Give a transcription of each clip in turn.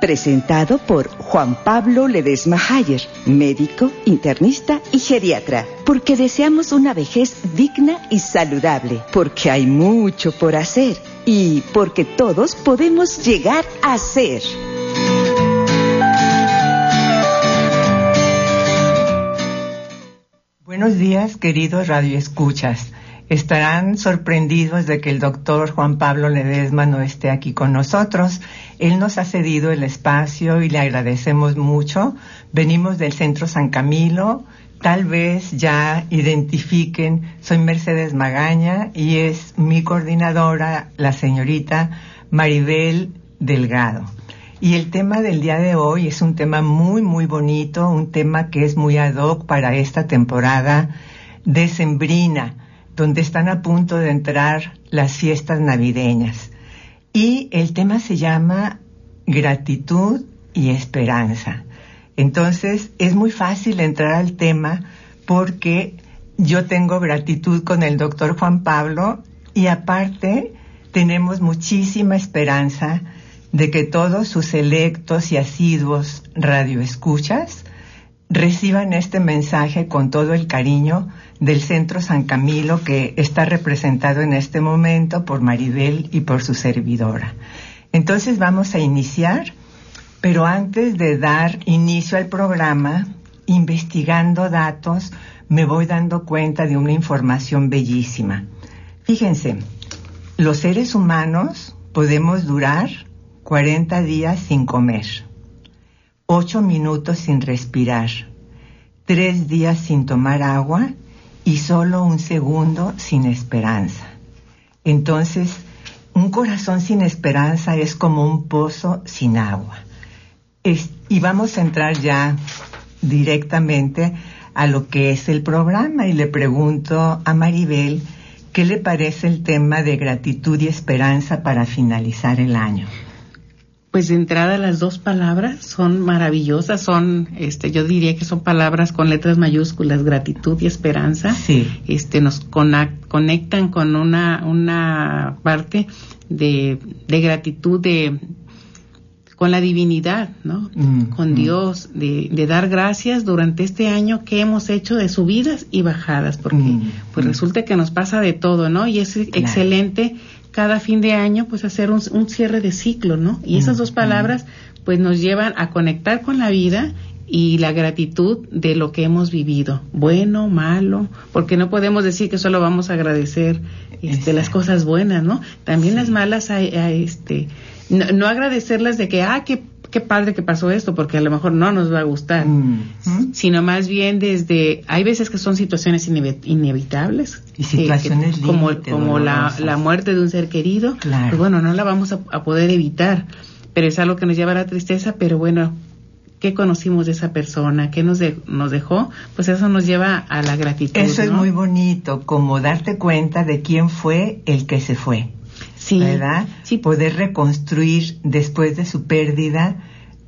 presentado por Juan Pablo Ledesma Hayer, médico, internista y geriatra, porque deseamos una vejez digna y saludable, porque hay mucho por hacer y porque todos podemos llegar a ser. Buenos días, queridos radioescuchas. Estarán sorprendidos de que el doctor Juan Pablo Ledesma no esté aquí con nosotros. Él nos ha cedido el espacio y le agradecemos mucho. Venimos del Centro San Camilo. Tal vez ya identifiquen, soy Mercedes Magaña y es mi coordinadora, la señorita Maribel Delgado. Y el tema del día de hoy es un tema muy, muy bonito, un tema que es muy ad hoc para esta temporada decembrina donde están a punto de entrar las fiestas navideñas. Y el tema se llama gratitud y esperanza. Entonces es muy fácil entrar al tema porque yo tengo gratitud con el doctor Juan Pablo y aparte tenemos muchísima esperanza de que todos sus electos y asiduos radioescuchas reciban este mensaje con todo el cariño del Centro San Camilo que está representado en este momento por Maribel y por su servidora. Entonces vamos a iniciar, pero antes de dar inicio al programa, investigando datos, me voy dando cuenta de una información bellísima. Fíjense, los seres humanos podemos durar 40 días sin comer, 8 minutos sin respirar, 3 días sin tomar agua y solo un segundo sin esperanza. Entonces, un corazón sin esperanza es como un pozo sin agua. y vamos a entrar ya directamente a lo que es el programa y le pregunto a Maribel qué le parece el tema de gratitud y esperanza para finalizar el año. Pues de entrada las dos palabras son maravillosas, son, este, yo diría que son palabras con letras mayúsculas, gratitud y esperanza. Sí. Este, nos conectan con una, una parte de, de gratitud de, con la divinidad, ¿no? Mm, con mm. Dios, de, de, dar gracias durante este año que hemos hecho de subidas y bajadas, porque mm, pues resulta que nos pasa de todo, ¿no? Y es excelente cada fin de año, pues hacer un, cierre de ciclo, ¿no? Y esas dos palabras, pues nos llevan a conectar con la vida y la gratitud de lo que hemos vivido, bueno, malo, porque no podemos decir que solo vamos a agradecer este, las cosas buenas, ¿no? También las malas, hay, este, no, no, agradecerlas de que, ah, qué qué padre que pasó esto, porque a lo mejor no nos va a gustar, mm. sino más bien desde, hay veces que son situaciones inevitables, y situaciones como, como la, la, muerte de un ser querido, pues bueno, no la vamos a, poder evitar, pero es algo que nos lleva a la tristeza, pero bueno, ¿qué conocimos de esa persona? ¿Qué nos, nos dejó? Pues eso nos lleva a la gratitud. Eso es muy bonito, como darte cuenta de quién fue el que se fue sí, ¿verdad? Sí. Poder reconstruir después de su pérdida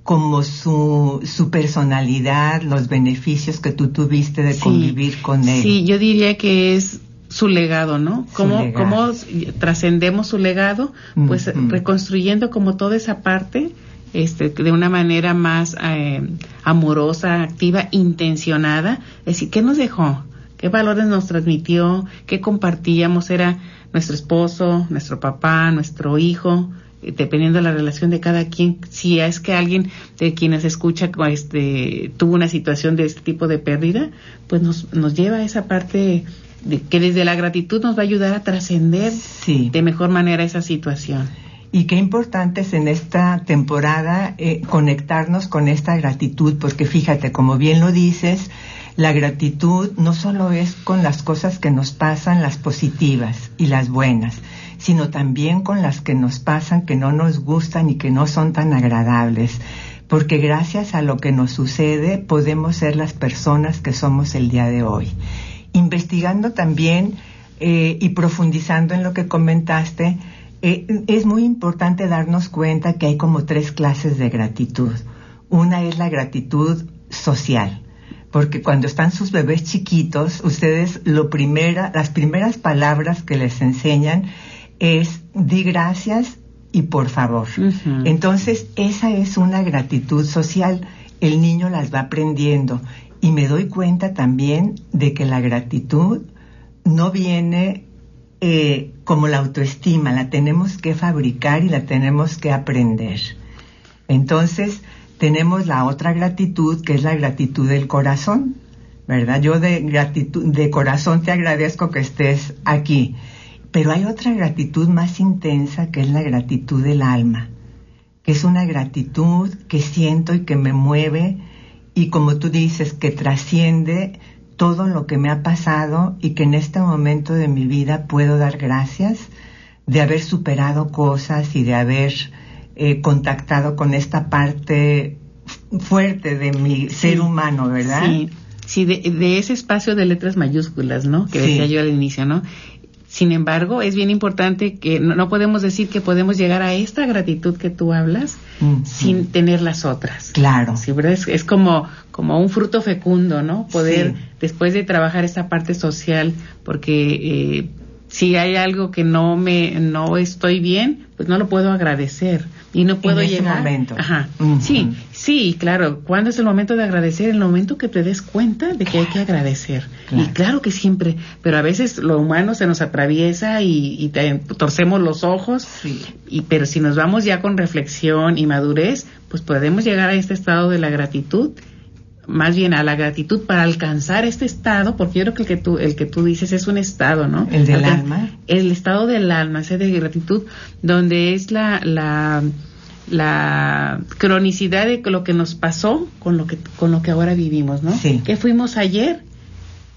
como su, su personalidad, los beneficios que tú tuviste de convivir con él. Sí, yo diría que es su legado, ¿no? Cómo, cómo trascendemos su legado, pues reconstruyendo como toda esa parte, este, de una manera más eh, amorosa, activa, intencionada. Es decir, ¿qué nos dejó? ¿Qué valores nos transmitió? ¿Qué compartíamos? Era nuestro esposo, nuestro papá, nuestro hijo, eh, dependiendo de la relación de cada quien, si es que alguien de quienes escucha este, tuvo una situación de este tipo de pérdida, pues nos, nos lleva a esa parte de que desde la gratitud nos va a ayudar a trascender de mejor manera esa situación. Y qué importante es en esta temporada eh, conectarnos con esta gratitud, porque fíjate, como bien lo dices, la gratitud no solo es con las cosas que nos pasan, las positivas y las buenas, sino también con las que nos pasan que no nos gustan y que no son tan agradables, porque gracias a lo que nos sucede podemos ser las personas que somos el día de hoy. Investigando también eh, y profundizando en lo que comentaste, eh, es muy importante darnos cuenta que hay como tres clases de gratitud. Una es la gratitud social, porque cuando están sus bebés chiquitos, ustedes lo primera, las primeras palabras que les enseñan es di gracias y por favor. Entonces, esa es una gratitud social. El niño las va aprendiendo y me doy cuenta también de que la gratitud no viene eh, como la autoestima, la tenemos que fabricar y la tenemos que aprender. Entonces, tenemos la otra gratitud, que es la gratitud del corazón, ¿verdad? Yo de gratitud, de corazón te agradezco que estés aquí. Pero hay otra gratitud más intensa, que es la gratitud del alma, que es una gratitud que siento y que me mueve y como tú dices, que trasciende todo lo que me ha pasado y que en este momento de mi vida puedo dar gracias de haber superado cosas y de haber eh, contactado con esta parte fuerte de mi ser humano, ¿verdad? Sí, sí de, ese espacio de letras mayúsculas, ¿no? Que decía yo al inicio, ¿no? Sin embargo, es bien importante que no, podemos decir que podemos llegar a esta gratitud que tú hablas sin tener las otras. Claro. Sí, ¿verdad? Es, como, como un fruto fecundo, ¿no? Poder, después de trabajar esta parte social, porque eh, si hay algo que no me, no estoy bien, pues no lo puedo agradecer y no puedo en llegar. momento. Ajá. Sí, sí, claro. ¿Cuándo es el momento de agradecer? El momento que te des cuenta de que hay que agradecer. Y claro que siempre, pero a veces lo humano se nos atraviesa y, torcemos los ojos. Sí. Y pero si nos vamos ya con reflexión y madurez, pues podemos llegar a este estado de la gratitud más bien a la gratitud para alcanzar este estado, porque yo creo que el que tú, el que tú dices es un estado, ¿no? El del alma. El estado del alma, ese de gratitud, donde es la, la, la cronicidad de lo que nos pasó con lo que, con lo que ahora vivimos, ¿no? Sí. Que fuimos ayer,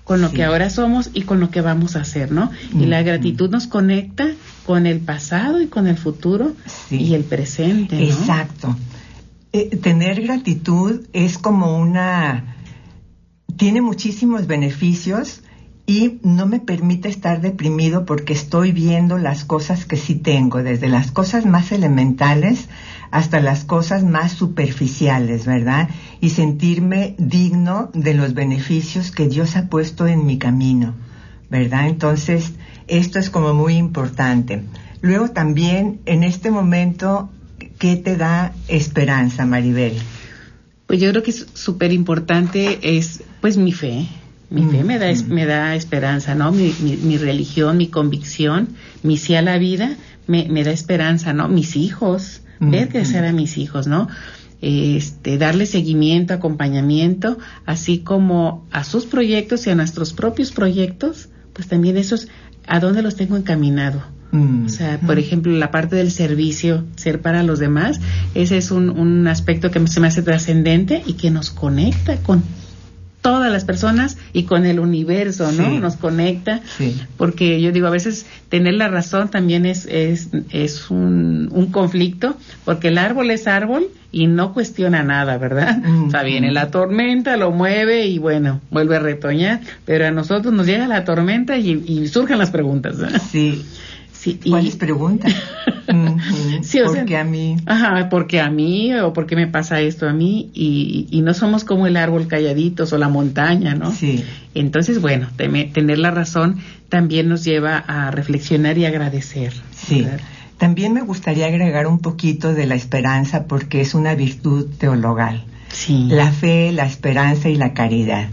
con lo que ahora somos y con lo que vamos a hacer, ¿no? Y la gratitud nos conecta con el pasado y con el futuro y el presente. ¿no? Exacto. Eh, tener gratitud es como una... tiene muchísimos beneficios y no me permite estar deprimido porque estoy viendo las cosas que sí tengo, desde las cosas más elementales hasta las cosas más superficiales, ¿verdad? Y sentirme digno de los beneficios que Dios ha puesto en mi camino, ¿verdad? Entonces, esto es como muy importante. Luego también, en este momento, ¿Qué te da esperanza, Maribel? Pues yo creo que es súper importante es pues mi fe. Mi fe me da, me da esperanza, ¿no? Mi, mi, religión, mi convicción, mi sí a la vida me, me da esperanza, ¿no? Mis hijos, ver crecer a mis hijos, ¿no? Este, darle seguimiento, acompañamiento, así como a sus proyectos y a nuestros propios proyectos, pues también esos, ¿a dónde los tengo encaminado? Mm. O sea, por ejemplo, la parte del servicio, ser para los demás, ese es un, un aspecto que se me hace trascendente y que nos conecta con todas las personas y con el universo, ¿no? Nos conecta, porque yo digo, a veces tener la razón también es, es, es un, un, conflicto, porque el árbol es árbol y no cuestiona nada, ¿verdad? Mm, o sea, viene mm. la tormenta, lo mueve y bueno, vuelve a retoñar, pero a nosotros nos llega la tormenta y, y surgen las preguntas, ¿verdad? Sí. Sí, ¿Cuáles preguntas? sí, porque a mí. Ajá, porque a mí o porque me pasa esto a mí y, y, no somos como el árbol calladitos o la montaña, ¿no? Sí. Entonces, bueno, tener la razón también nos lleva a reflexionar y agradecer. Sí. También me gustaría agregar un poquito de la esperanza porque es una virtud teologal. Sí. La fe, la esperanza y la caridad.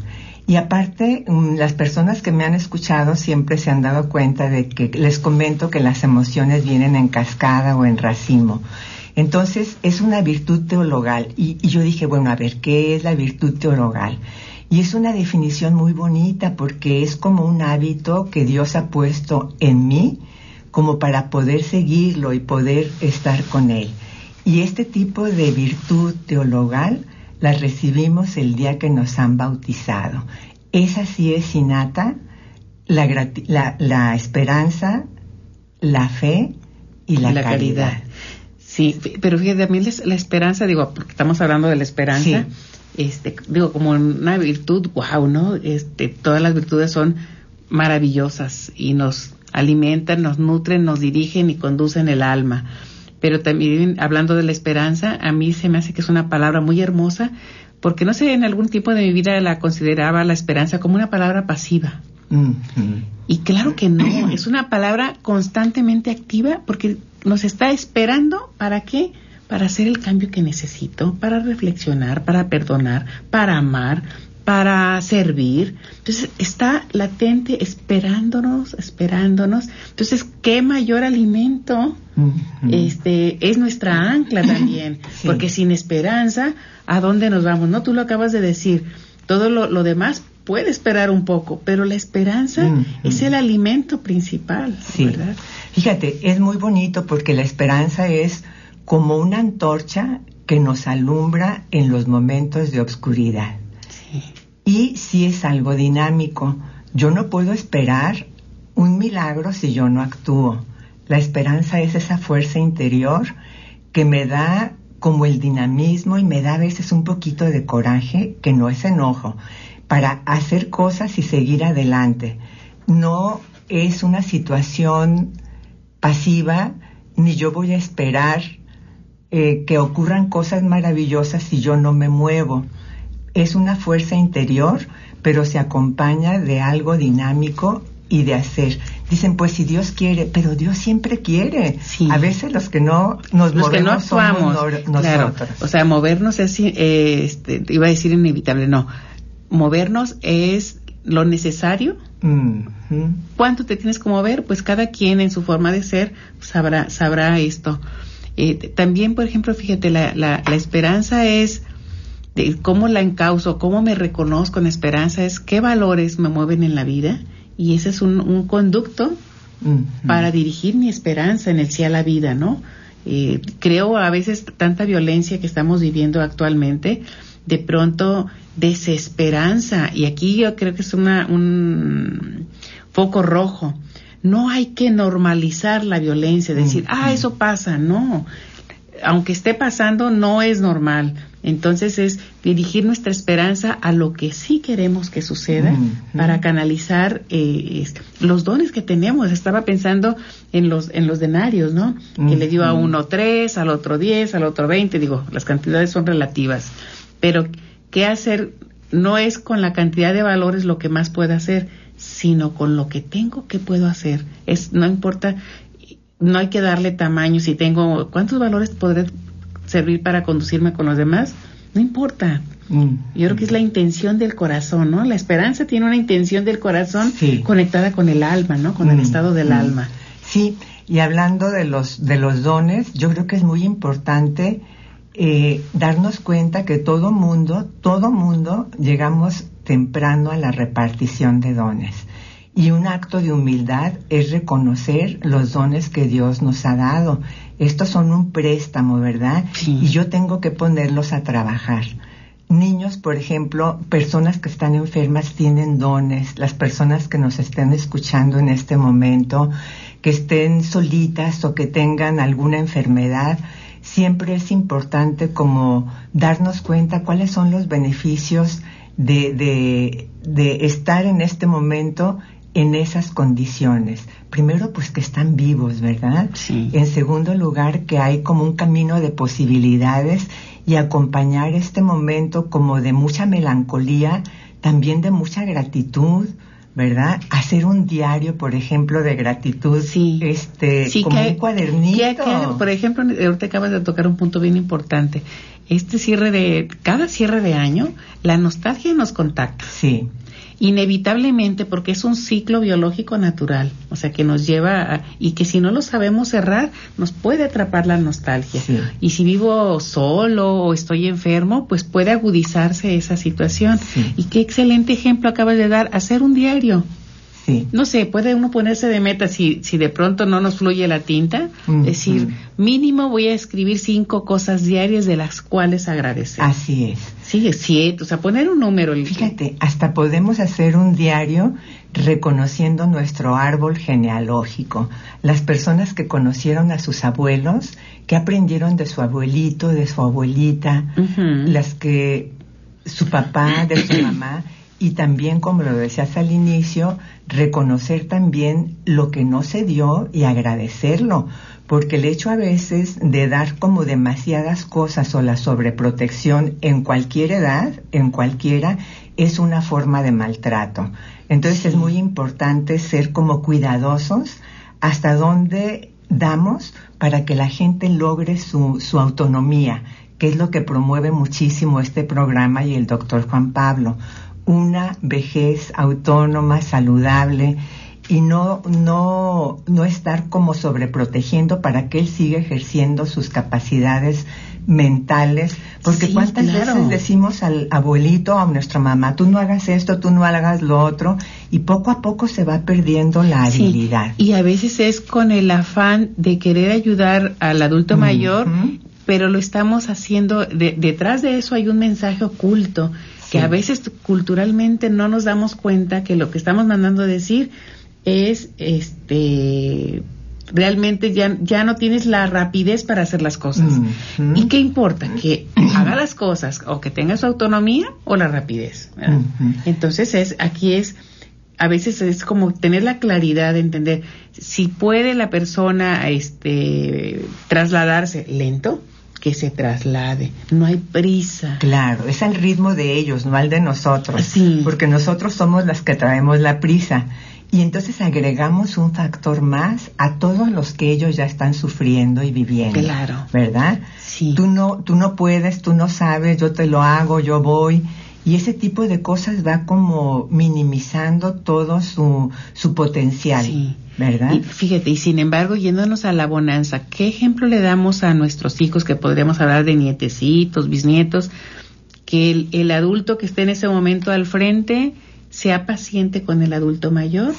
Y aparte, mm, las personas que me han escuchado siempre se han dado cuenta de que les comento que las emociones vienen en cascada o en racimo. Entonces, es una virtud teologal. Y, yo dije, bueno, a ver, ¿qué es la virtud teologal? Y es una definición muy bonita porque es como un hábito que Dios ha puesto en mí como para poder seguirlo y poder estar con Él. Y este tipo de virtud teologal las recibimos el día que nos han bautizado. Esa sí es innata, la, la, esperanza, la fe y la, caridad. Sí, pero fíjate, también la esperanza, digo, porque estamos hablando de la esperanza, este, digo, como una virtud, wow, ¿no? Este, todas las virtudes son maravillosas y nos alimentan, nos nutren, nos dirigen y conducen el alma. Pero también hablando de la esperanza, a mí se me hace que es una palabra muy hermosa, porque no sé, en algún tiempo de mi vida la consideraba la esperanza como una palabra pasiva. Y claro que no, es una palabra constantemente activa porque nos está esperando para qué? Para hacer el cambio que necesito, para reflexionar, para perdonar, para amar, para servir. Entonces está latente esperándonos, esperándonos. Entonces, ¿qué mayor alimento? Este es nuestra ancla también, porque sin esperanza, ¿a dónde nos vamos? No, tú lo acabas de decir. Todo lo, demás puede esperar un poco, pero la esperanza es el alimento principal, ¿verdad? Fíjate, es muy bonito porque la esperanza es como una antorcha que nos alumbra en los momentos de obscuridad. Y si es algo dinámico. Yo no puedo esperar un milagro si yo no actúo. La esperanza es esa fuerza interior que me da como el dinamismo y me da a veces un poquito de coraje, que no es enojo, para hacer cosas y seguir adelante. No es una situación pasiva, ni yo voy a esperar eh, que ocurran cosas maravillosas si yo no me muevo es una fuerza interior, pero se acompaña de algo dinámico y de hacer. Dicen, pues si Dios quiere, pero Dios siempre quiere. A veces los que no nos los que no actuamos, nosotros. O sea, movernos es, eh, este, iba a decir inevitable, no. Movernos es lo necesario. ¿Cuánto te tienes que mover? Pues cada quien en su forma de ser sabrá, sabrá esto. Eh, también, por ejemplo, fíjate, la, la, la esperanza es cómo la encauso, cómo me reconozco en esperanza, es qué valores me mueven en la vida y ese es un, conducto para dirigir mi esperanza en el sí a la vida, ¿no? Eh, creo a veces tanta violencia que estamos viviendo actualmente, de pronto desesperanza, y aquí yo creo que es una, un foco rojo. No hay que normalizar la violencia, decir, ah, eso pasa, no. Aunque esté pasando, no es normal. Entonces es dirigir nuestra esperanza a lo que sí queremos que suceda para canalizar eh, los dones que tenemos. Estaba pensando en los en los denarios, ¿no? Que le dio a uno tres, al otro diez, al otro veinte. Digo, las cantidades son relativas, pero qué hacer no es con la cantidad de valores lo que más puedo hacer, sino con lo que tengo que puedo hacer. Es no importa, no hay que darle tamaño. Si tengo cuántos valores podré servir para conducirme con los demás, no importa. Mm. Yo creo que es la intención del corazón, ¿no? La esperanza tiene una intención del corazón conectada con el alma, ¿no? Con el mm. estado del mm. alma. Sí, y hablando de los, de los dones, yo creo que es muy importante eh, darnos cuenta que todo mundo, todo mundo llegamos temprano a la repartición de dones. Y un acto de humildad es reconocer los dones que Dios nos ha dado. Estos son un préstamo, ¿verdad? Y yo tengo que ponerlos a trabajar. Niños, por ejemplo, personas que están enfermas tienen dones, las personas que nos estén escuchando en este momento, que estén solitas o que tengan alguna enfermedad, siempre es importante como darnos cuenta cuáles son los beneficios de, de, de estar en este momento en esas condiciones. Primero, pues que están vivos, ¿verdad? Sí. En segundo lugar, que hay como un camino de posibilidades y acompañar este momento como de mucha melancolía, también de mucha gratitud, ¿verdad? Hacer un diario, por ejemplo, de gratitud, sí. este, como un cuadernito. por ejemplo, ahorita acabas de tocar un punto bien importante. Este cierre de, cada cierre de año, la nostalgia nos contacta. Sí inevitablemente porque es un ciclo biológico natural, o sea, que nos lleva a, y que si no lo sabemos cerrar, nos puede atrapar la nostalgia. Y si vivo solo o estoy enfermo, pues puede agudizarse esa situación. Y qué excelente ejemplo acabas de dar, hacer un diario. No sé, puede uno ponerse de meta si, si de pronto no nos fluye la tinta, decir, mínimo voy a escribir cinco cosas diarias de las cuales agradecer. Así es. Sí, siete, o sea, poner un número. Fíjate, hasta podemos hacer un diario reconociendo nuestro árbol genealógico, las personas que conocieron a sus abuelos, que aprendieron de su abuelito, de su abuelita, las que su papá, de su mamá y también, como lo decías al inicio, reconocer también lo que no se dio y agradecerlo, porque el hecho a veces de dar como demasiadas cosas o la sobreprotección en cualquier edad, en cualquiera, es una forma de maltrato. Entonces es muy importante ser como cuidadosos hasta dónde damos para que la gente logre su, su autonomía, que es lo que promueve muchísimo este programa y el doctor Juan Pablo una vejez autónoma, saludable y no, no, no estar como sobreprotegiendo para que él siga ejerciendo sus capacidades mentales, porque cuántas veces decimos al abuelito, a nuestra mamá, tú no hagas esto, tú no hagas lo otro, y poco a poco se va perdiendo la habilidad. Y a veces es con el afán de querer ayudar al adulto mayor, pero lo estamos haciendo, detrás de eso hay un mensaje oculto que a veces culturalmente no nos damos cuenta que lo que estamos mandando a decir es este realmente ya, ya no tienes la rapidez para hacer las cosas. ¿Y qué importa? Que haga las cosas o que tenga su autonomía o la rapidez. Entonces es aquí es a veces es como tener la claridad de entender si puede la persona este trasladarse lento, que se traslade, no hay prisa. Claro, es el ritmo de ellos, no al de nosotros, sí. porque nosotros somos las que traemos la prisa. Y entonces agregamos un factor más a todos los que ellos ya están sufriendo y viviendo. Claro. ¿Verdad? Sí. Tú no, tú no puedes, tú no sabes, yo te lo hago, yo voy. Y ese tipo de cosas va como minimizando todo su, su potencial. Sí. ¿Verdad? Y fíjate, y sin embargo, yéndonos a la bonanza, ¿qué ejemplo le damos a nuestros hijos, que podríamos hablar de nietecitos, bisnietos, que el, el adulto que esté en ese momento al frente sea paciente con el adulto mayor?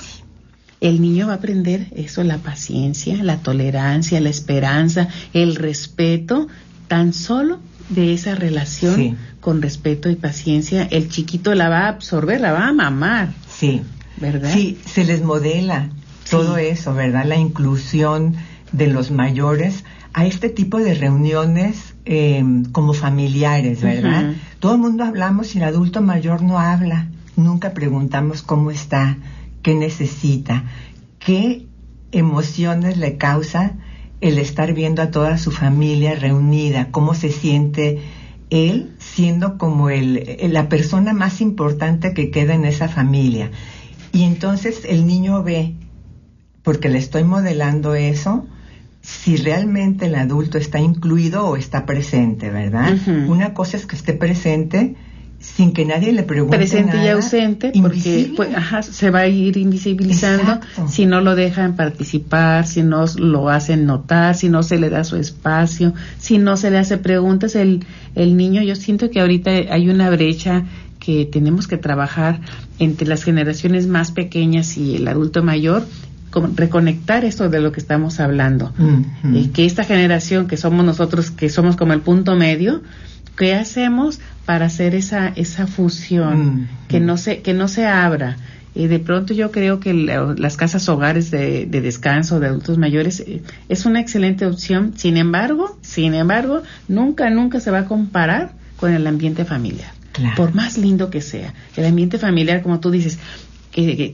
El niño va a aprender eso, la paciencia, la tolerancia, la esperanza, el respeto, tan solo de esa relación con respeto y paciencia, el chiquito la va a absorber, la va a mamar. Sí. ¿Verdad? Sí, se les modela todo eso, ¿verdad? La inclusión de los mayores a este tipo de reuniones eh, como familiares, ¿verdad? Todo el mundo hablamos y el adulto mayor no habla. Nunca preguntamos cómo está, qué necesita, qué emociones le causa el estar viendo a toda su familia reunida, cómo se siente él siendo como el, la persona más importante que queda en esa familia. Y entonces el niño ve porque le estoy modelando eso, si realmente el adulto está incluido o está presente, ¿verdad? Una cosa es que esté presente sin que nadie le pregunte presente y ausente porque pues, se va a ir invisibilizando si no lo dejan participar si no lo hacen notar si no se le da su espacio si no se le hace preguntas. El el niño yo siento que ahorita hay una brecha que tenemos que trabajar entre las generaciones más pequeñas y el adulto mayor reconectar esto de lo que estamos hablando. y que esta generación que somos nosotros, que somos como el punto medio, ¿qué hacemos para hacer esa, esa fusión? Que, no se, que no se abra. Y de pronto yo creo que las casas hogares de, descanso de adultos mayores eh, es una excelente opción. Sin embargo, sin embargo, nunca, nunca se va a comparar con el ambiente familiar. Por más lindo que sea. El ambiente familiar, como tú dices,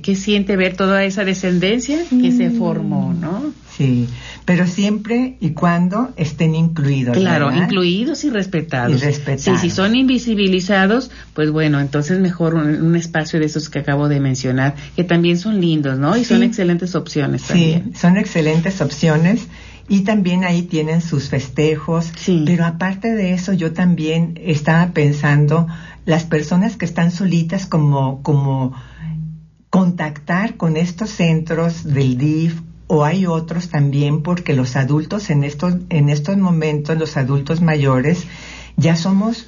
que, siente ver toda esa descendencia que se formó, ¿no? Sí, pero siempre y cuando estén incluidos. Claro, incluidos y respetados. Y respetados. Sí, si son invisibilizados, pues bueno, entonces mejor un, espacio de esos que acabo de mencionar, que también son lindos, ¿no? Y son excelentes opciones también. Sí, son excelentes opciones y también ahí tienen sus festejos. Sí. Pero aparte de eso, yo también estaba pensando las personas que están solitas como como contactar con estos centros del DIF o hay otros también porque los adultos en estos, en estos momentos, los adultos mayores, ya somos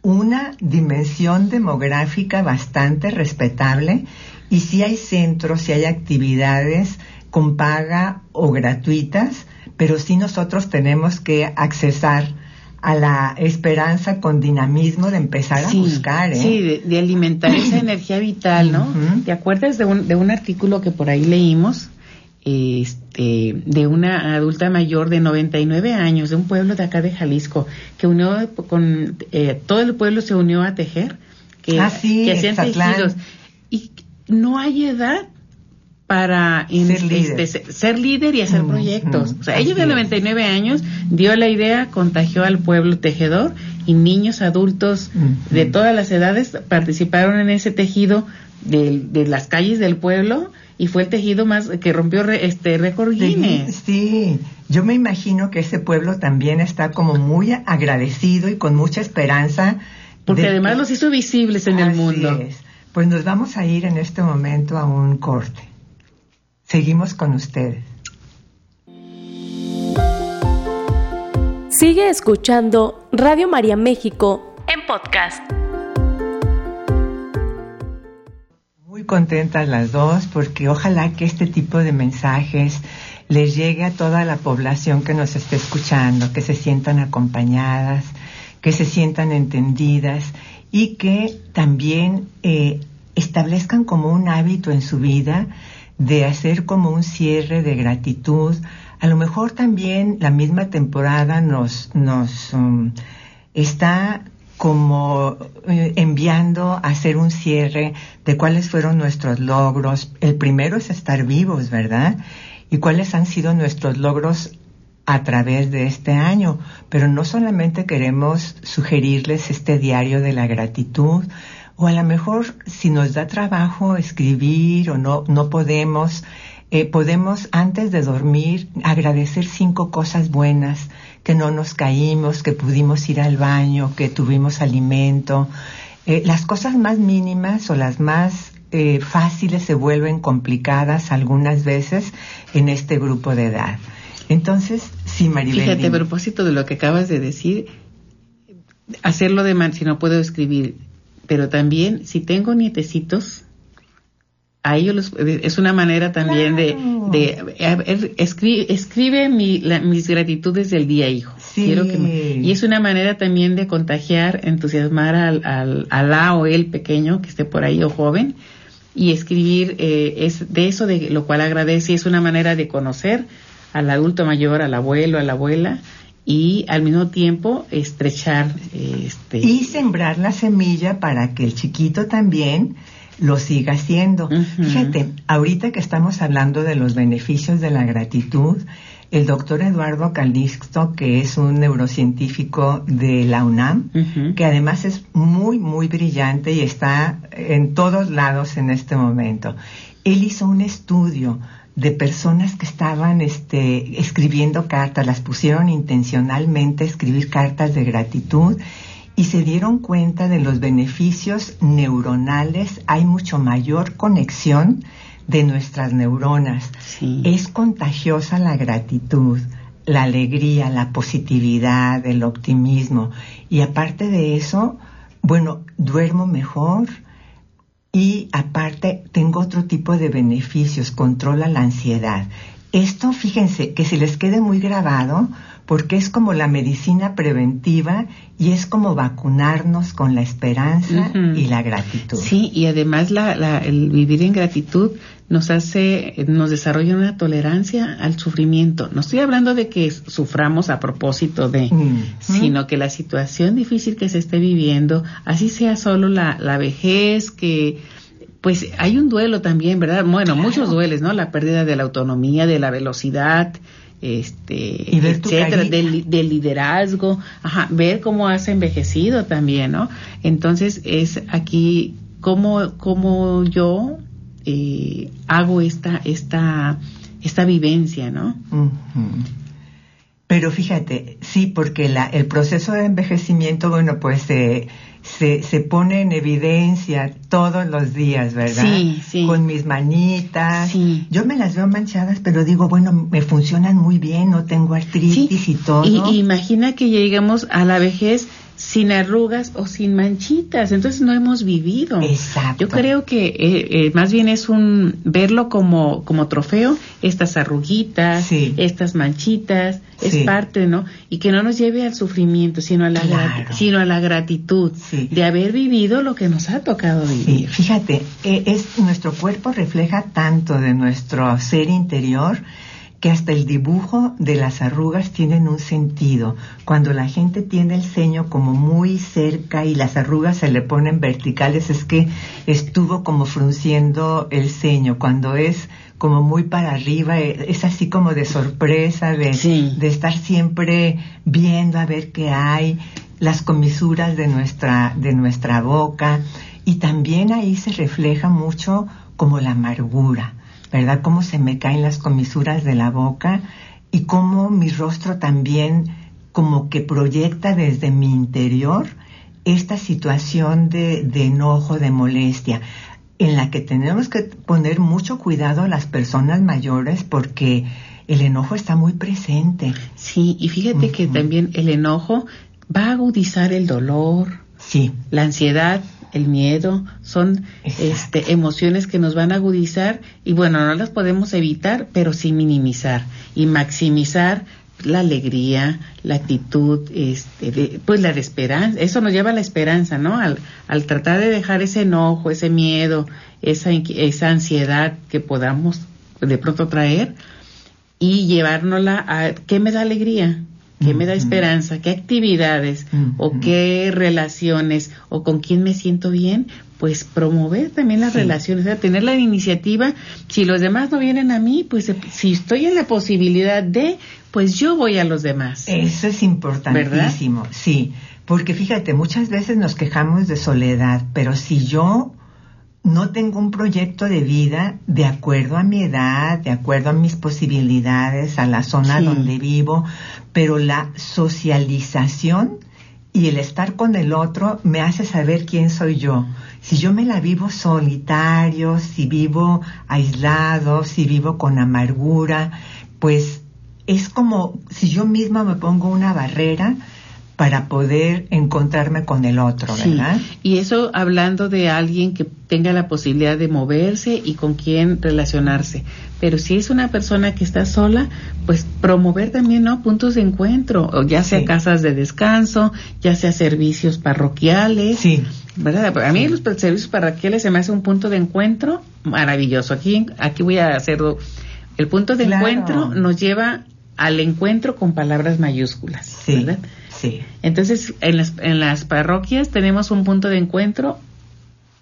una dimensión demográfica bastante respetable y si hay centros, si hay actividades con paga o gratuitas, pero sí nosotros tenemos que accesar a la esperanza con dinamismo de empezar a buscar. ¿eh? Sí, de, alimentar esa energía vital, ¿no? ¿Te acuerdas de un, de un artículo que por ahí leímos? Este, de una adulta mayor de 99 años, de un pueblo de acá de Jalisco, que unió con, eh, todo el pueblo se unió a tejer que, ah, sí, hacían tejidos. Y no hay edad para ser, líder. Este, ser líder y hacer mm, proyectos. Mm, o sea, ella de 99 años dio la idea, contagió al pueblo tejedor y niños adultos mm, de todas las edades participaron en ese tejido de, de, las calles del pueblo y fue el tejido más que rompió este récord Guinness. Sí, yo me imagino que ese pueblo también está como muy agradecido y con mucha esperanza. Porque además los hizo visibles en el mundo. Pues nos vamos a ir en este momento a un corte. Seguimos con ustedes. Sigue escuchando Radio María México en podcast. Muy contentas las dos porque ojalá que este tipo de mensajes les llegue a toda la población que nos esté escuchando, que se sientan acompañadas, que se sientan entendidas y que también eh, establezcan como un hábito en su vida de hacer como un cierre de gratitud. A lo mejor también la misma temporada nos, nos um, está como eh, enviando a hacer un cierre de cuáles fueron nuestros logros. El primero es estar vivos, ¿verdad? Y cuáles han sido nuestros logros a través de este año. Pero no solamente queremos sugerirles este diario de la gratitud, o a lo mejor si nos da trabajo escribir o no, no podemos, eh, podemos antes de dormir agradecer cinco cosas buenas, que no nos caímos, que pudimos ir al baño, que tuvimos alimento. Eh, las cosas más mínimas o las más eh, fáciles se vuelven complicadas algunas veces en este grupo de edad. Entonces, sí, Maribel. Fíjate, a propósito de lo que acabas de decir, hacerlo de man, si no puedo escribir, pero también si tengo nietecitos, a ellos es una manera también de, de escribe, mis gratitudes del día, hijo. Quiero que y es una manera también de contagiar, entusiasmar al, al, la o el pequeño que esté por ahí o joven y escribir eh, es de eso de lo cual agradece y es una manera de conocer al adulto mayor, al abuelo, a la abuela y al mismo tiempo estrechar este y sembrar la semilla para que el chiquito también lo siga haciendo. Fíjate, ahorita que estamos hablando de los beneficios de la gratitud, el doctor Eduardo Calixto, que es un neurocientífico de la UNAM, que además es muy, muy brillante y está en todos lados en este momento. Él hizo un estudio de personas que estaban este, escribiendo cartas, las pusieron intencionalmente a escribir cartas de gratitud y se dieron cuenta de los beneficios neuronales. Hay mucho mayor conexión de nuestras neuronas. Es contagiosa la gratitud, la alegría, la positividad, el optimismo. Y aparte de eso, bueno, duermo mejor, y aparte tengo otro tipo de beneficios, controla la ansiedad. Esto, fíjense, que se les quede muy grabado porque es como la medicina preventiva y es como vacunarnos con la esperanza y la gratitud. Sí, y además la, el vivir en gratitud nos hace, nos desarrolla una tolerancia al sufrimiento. No estoy hablando de que suframos a propósito de, sino que la situación difícil que se esté viviendo, así sea solo la, la vejez, que pues hay un duelo también, ¿verdad? Bueno, muchos dueles, ¿no? La pérdida de la autonomía, de la velocidad, este, etcétera, del, del, liderazgo, ajá, ver cómo has envejecido también, ¿no? Entonces es aquí cómo, cómo yo eh, hago esta, esta, esta vivencia, ¿no? Pero fíjate, sí, porque la, el proceso de envejecimiento, bueno, pues se, se pone en evidencia todos los días, ¿verdad? Sí, sí. Con mis manitas. Sí. Yo me las veo manchadas, pero digo, bueno, me funcionan muy bien, no tengo artritis y todo. Y, imagina que lleguemos a la vejez sin arrugas o sin manchitas, entonces no hemos vivido. Exacto. Yo creo que eh, eh, más bien es un verlo como, como trofeo, estas arruguitas, estas manchitas, es parte, ¿no? Y que no nos lleve al sufrimiento, sino a la, sino a la gratitud de haber vivido lo que nos ha tocado vivir. Fíjate, e, es, nuestro cuerpo refleja tanto de nuestro ser interior que hasta el dibujo de las arrugas tienen un sentido. Cuando la gente tiene el ceño como muy cerca y las arrugas se le ponen verticales, es que estuvo como frunciendo el ceño. Cuando es como muy para arriba, e, es así como de sorpresa, de, de estar siempre viendo a ver qué hay, las comisuras de nuestra, de nuestra boca. Y también ahí se refleja mucho como la amargura ¿verdad? Cómo se me caen las comisuras de la boca y cómo mi rostro también como que proyecta desde mi interior esta situación de, de enojo, de molestia, en la que tenemos que poner mucho cuidado a las personas mayores porque el enojo está muy presente. Sí, y fíjate que también el enojo va a agudizar el dolor, sí. la ansiedad, el miedo, son este, emociones que nos van a agudizar y bueno, no las podemos evitar, pero sí minimizar y maximizar la alegría, la actitud, este, pues la esperanza, eso nos lleva a la esperanza, ¿no? Al, al tratar de dejar ese enojo, ese miedo, esa, esa ansiedad que podamos de pronto traer y llevárnosla a, ¿qué me da alegría? ¿Qué me da esperanza? ¿Qué actividades o qué relaciones o con quién me siento bien? Pues promover también las relaciones, o sea, tener la iniciativa. Si los demás no vienen a mí, pues si estoy en la posibilidad de, pues yo voy a los demás. Eso es importantísimo, sí. Porque fíjate, muchas veces nos quejamos de soledad, pero si yo no tengo un proyecto de vida de acuerdo a mi edad, de acuerdo a mis posibilidades, a la zona donde vivo, pero la socialización y el estar con el otro me hace saber quién soy yo. Si yo me la vivo solitario, si vivo aislado, si vivo con amargura, pues es como si yo misma me pongo una barrera para poder encontrarme con el otro, ¿verdad? Y eso hablando de alguien que tenga la posibilidad de moverse y con quien relacionarse. Pero si es una persona que está sola, pues promover también, ¿no? Puntos de encuentro, o ya sea casas de descanso, ya sea servicios parroquiales. Sí. ¿Verdad? A mí los servicios parroquiales se me hace un punto de encuentro maravilloso. Aquí, aquí voy a hacerlo. El punto de encuentro nos lleva al encuentro con palabras mayúsculas, sí. ¿verdad? Sí. Entonces, en las, en las parroquias tenemos un punto de encuentro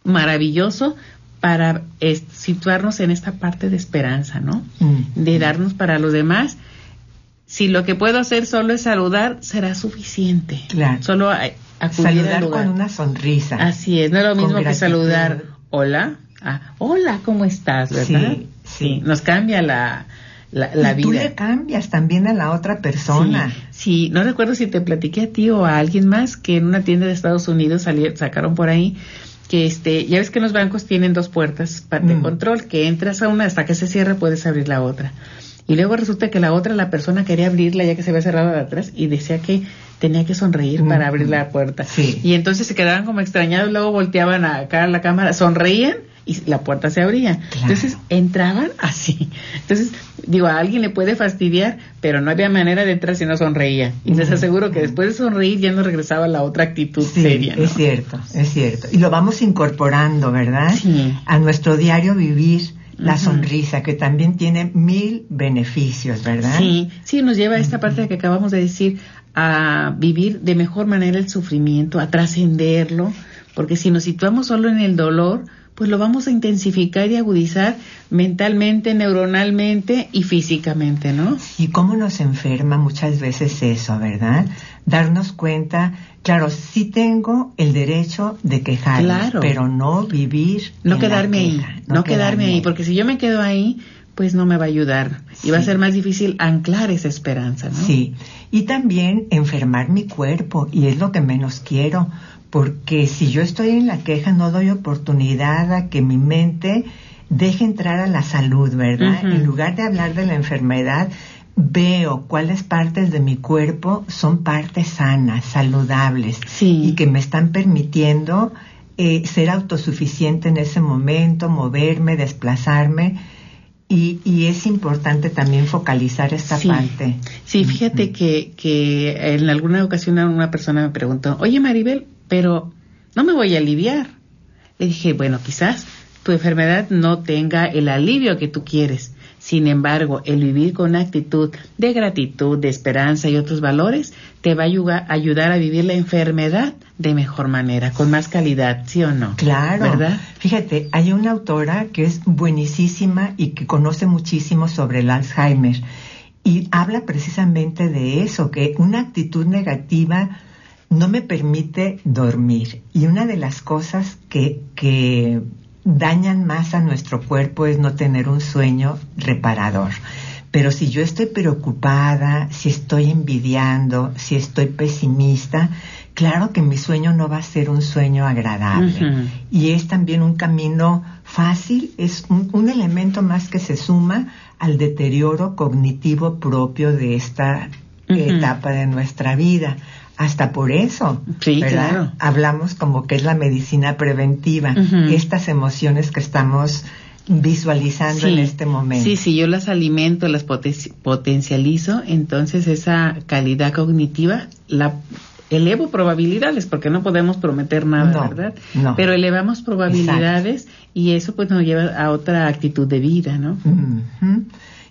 maravilloso para situarnos en esta parte de esperanza, ¿no? Mm. De darnos para los demás. Si lo que puedo hacer solo es saludar, será suficiente. Claro. Solo saludar con una sonrisa. Así es, no es lo mismo que saludar hola. Hola, ¿cómo estás? ¿Verdad? Sí, sí. Nos cambia la, la, vida. Tú le cambias también a la otra persona. Sí, no recuerdo si te platiqué a ti o a alguien más que en una tienda de Estados Unidos salieron, sacaron por ahí que este, ya ves que los bancos tienen dos puertas de mm. control, que entras a una hasta que se cierre puedes abrir la otra. Y luego resulta que la otra, la persona quería abrirla ya que se había cerrado de atrás y decía que tenía que sonreír para abrir la puerta. Y entonces se quedaban como extrañados, luego volteaban acá a la cámara, sonreían y la puerta se abría. Entonces entraban así. Entonces, digo, a alguien le puede fastidiar, pero no había manera de entrar si no sonreía. Y les aseguro que después de sonreír ya no regresaba la otra actitud seria. Es cierto, es cierto. Y lo vamos incorporando, ¿verdad? A nuestro diario vivir. La sonrisa, que también tiene mil beneficios, ¿verdad? Sí, sí, nos lleva a esta parte que acabamos de decir, a vivir de mejor manera el sufrimiento, a trascenderlo, porque si nos situamos solo en el dolor, pues lo vamos a intensificar y agudizar mentalmente, neuronalmente y físicamente, ¿no? Y cómo nos enferma muchas veces eso, ¿verdad? Darnos cuenta, claro, sí tengo el derecho de quejarme, pero no vivir. No quedarme ahí, no, quedarme, ahí, porque si yo me quedo ahí, pues no me va a ayudar y va a ser más difícil anclar esa esperanza, ¿no? Sí, y también enfermar mi cuerpo y es lo que menos quiero porque si yo estoy en la queja no doy oportunidad a que mi mente deje entrar a la salud, ¿verdad? En lugar de hablar de la enfermedad, veo cuáles partes de mi cuerpo son partes sanas, saludables y que me están permitiendo eh, ser autosuficiente en ese momento, moverme, desplazarme. Y, y, es importante también focalizar esta parte. Sí, fíjate que, que en alguna ocasión una persona me preguntó, oye Maribel, pero no me voy a aliviar. Le dije, bueno, quizás tu enfermedad no tenga el alivio que tú quieres, Sin embargo, el vivir con una actitud de gratitud, de esperanza y otros valores te va a ayudar a vivir la enfermedad de mejor manera, con más calidad, ¿sí o no? Claro. ¿Verdad? Fíjate, hay una autora que es buenísima y que conoce muchísimo sobre el Alzheimer y habla precisamente de eso, que una actitud negativa no me permite dormir. Y una de las cosas que, que dañan más a nuestro cuerpo es no tener un sueño reparador. Pero si yo estoy preocupada, si estoy envidiando, si estoy pesimista, claro que mi sueño no va a ser un sueño agradable. Y es también un camino fácil, es un, elemento más que se suma al deterioro cognitivo propio de esta etapa de nuestra vida. Hasta por eso, sí, Claro. Hablamos como que es la medicina preventiva, estas emociones que estamos visualizando en este momento. Sí, si yo las alimento, las potencializo, entonces esa calidad cognitiva la elevo probabilidades, porque no podemos prometer nada, ¿verdad? No. Pero elevamos probabilidades y eso pues nos lleva a otra actitud de vida, ¿no?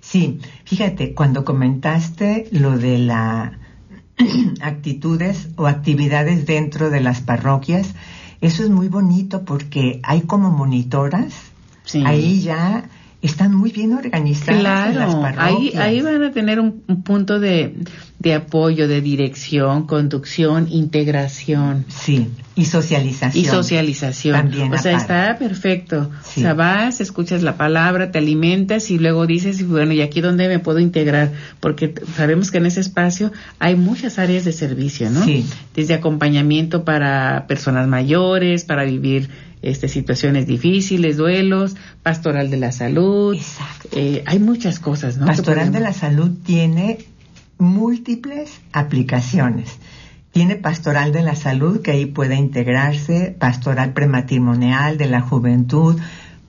Sí, fíjate, cuando comentaste lo de la actitudes o actividades dentro de las parroquias, eso es muy bonito porque hay como monitoras, ahí ya están muy bien organizadas las parroquias. Ahí, ahí van a tener un punto de, de apoyo, de dirección, conducción, integración. Sí, y socialización. Y socialización. También o sea, está perfecto. O sea, vas, escuchas la palabra, te alimentas y luego dices, bueno, ¿y aquí dónde me puedo integrar? Porque sabemos que en ese espacio hay muchas áreas de servicio, ¿no? Sí. Desde acompañamiento para personas mayores, para vivir este, situaciones difíciles, duelos, pastoral de la salud. Exacto. Eh, hay muchas cosas, ¿no? Pastoral de la salud tiene múltiples aplicaciones. Tiene pastoral de la salud, que ahí puede integrarse, pastoral prematrimonial de la juventud,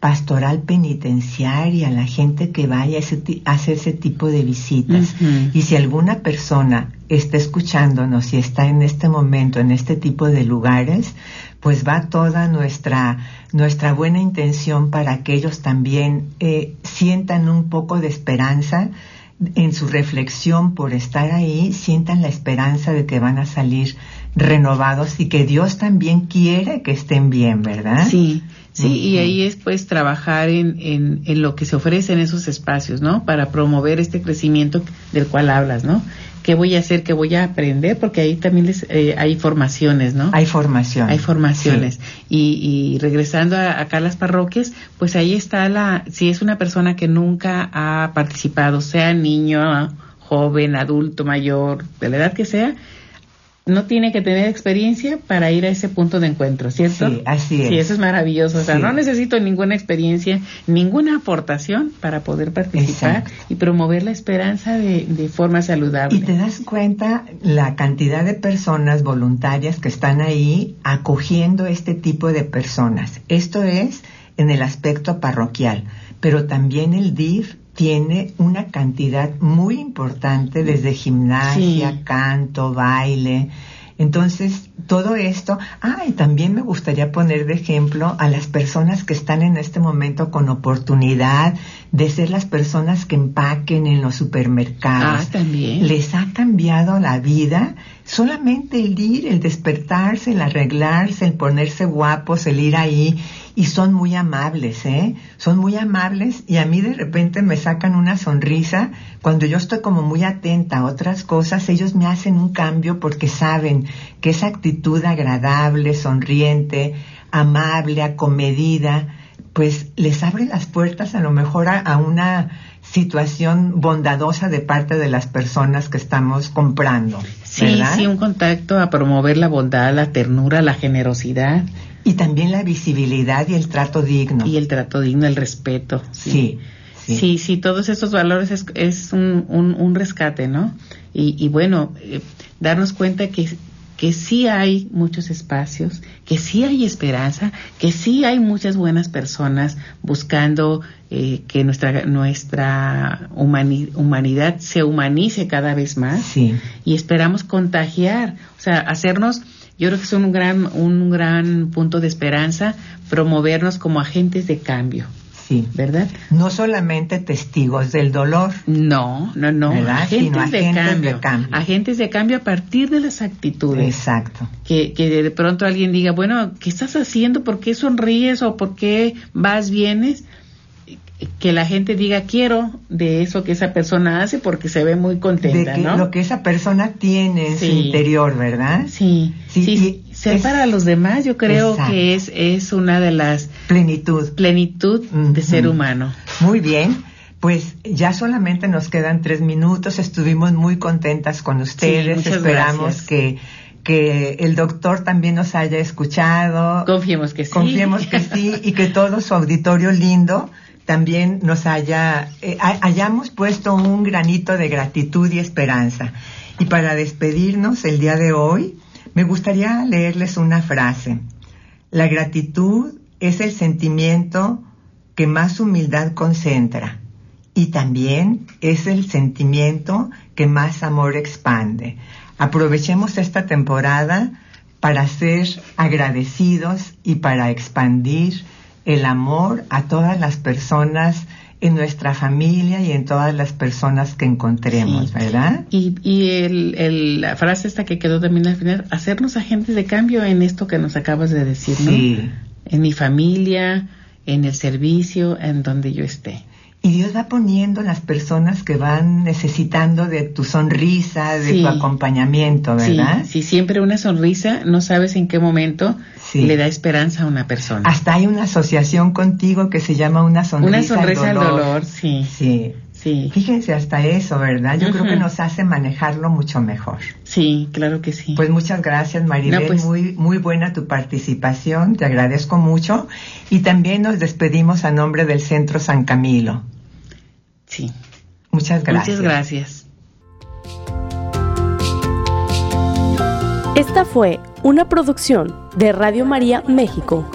pastoral penitenciaria, la gente que vaya a hacer ese tipo de visitas. Y si alguna persona está escuchándonos y está en este momento en este tipo de lugares, pues va toda nuestra, nuestra buena intención para que ellos también eh, sientan un poco de esperanza en su reflexión por estar ahí, sientan la esperanza de que van a salir renovados y que Dios también quiere que estén bien, ¿verdad? Sí, sí, y ahí es pues trabajar en, en, en, lo que se ofrece en esos espacios, ¿no? Para promover este crecimiento del cual hablas, ¿no? Qué voy a hacer, qué voy a aprender, porque ahí también eh, hay formaciones, ¿no? Hay formación. Hay formaciones. Y, regresando a, acá a las parroquias, pues ahí está la, si es una persona que nunca ha participado, sea niño, joven, adulto, mayor, de la edad que sea, no tiene que tener experiencia para ir a ese punto de encuentro, ¿cierto? Sí, así es. Sí, eso es maravilloso. O sea, no necesito ninguna experiencia, ninguna aportación para poder participar y promover la esperanza de, de, forma saludable. Y te das cuenta la cantidad de personas voluntarias que están ahí acogiendo este tipo de personas. Esto es en el aspecto parroquial, pero también el DIF tiene una cantidad muy importante desde gimnasia, canto, baile. Entonces, todo esto, ah, y también me gustaría poner de ejemplo a las personas que están en este momento con oportunidad de ser las personas que empaquen en los supermercados. Ah, también. Les ha cambiado la vida solamente el ir, el despertarse, el arreglarse, el ponerse guapos, el ir ahí y son muy amables, ¿eh? Son muy amables y a mí de repente me sacan una sonrisa. Cuando yo estoy como muy atenta a otras cosas, ellos me hacen un cambio porque saben que esa actitud agradable, sonriente, amable, acomedida, pues les abre las puertas a lo mejor a, una situación bondadosa de parte de las personas que estamos comprando. Sí, sí, un contacto a promover la bondad, la ternura, la generosidad. Y también la visibilidad y el trato digno. Y el trato digno, el respeto. Sí. Sí, sí, todos estos valores es, es un, un, rescate, ¿no? Y, y bueno, eh, darnos cuenta que, que sí hay muchos espacios, que sí hay esperanza, que sí hay muchas buenas personas buscando eh, que nuestra, nuestra humanidad se humanice cada vez más. Sí. Y esperamos contagiar, o sea, hacernos yo creo que es un gran, un gran punto de esperanza promovernos como agentes de cambio. Sí. ¿Verdad? No solamente testigos del dolor. No, no, no. Agentes, de, cambio, Agentes de cambio a partir de las actitudes. Exacto. Que, que de pronto alguien diga, bueno, ¿qué estás haciendo? ¿Por qué sonríes o por qué vas, vienes? Que la gente diga quiero de eso que esa persona hace porque se ve muy contenta, de ¿no? Lo que esa persona tiene en su interior, ¿verdad? Sí, sí, ser para los demás yo creo que es, es una de las... Plenitud. Plenitud de ser humano. Muy bien. Pues ya solamente nos quedan tres minutos. Estuvimos muy contentas con ustedes. Esperamos que que el doctor también nos haya escuchado. Confiemos que sí. Confiemos que sí y que todo su auditorio lindo también nos haya, eh, hayamos puesto un granito de gratitud y esperanza. Y para despedirnos el día de hoy, me gustaría leerles una frase. La gratitud es el sentimiento que más humildad concentra y también es el sentimiento que más amor expande. Aprovechemos esta temporada para ser agradecidos y para expandir el amor a todas las personas en nuestra familia y en todas las personas que encontremos, ¿verdad? Y, y el, la frase esta que quedó también al final, hacernos agentes de cambio en esto que nos acabas de decir, ¿no? Sí. En mi familia, en el servicio, en donde yo esté. Y Dios va poniendo las personas que van necesitando de tu sonrisa, de tu acompañamiento, ¿verdad? Sí, siempre una sonrisa, no sabes en qué momento le da esperanza a una persona. Hasta hay una asociación contigo que se llama Una sonrisa, una sonrisa al dolor. sí. Sí. Sí. Fíjense hasta eso, ¿verdad? Yo creo que nos hace manejarlo mucho mejor. Sí, claro que sí. Pues muchas gracias, Maribel. Pues muy, muy buena tu participación. Te agradezco mucho. Y también nos despedimos a nombre del Centro San Camilo. Sí. Muchas gracias. Muchas gracias. Esta fue una producción de Radio María México.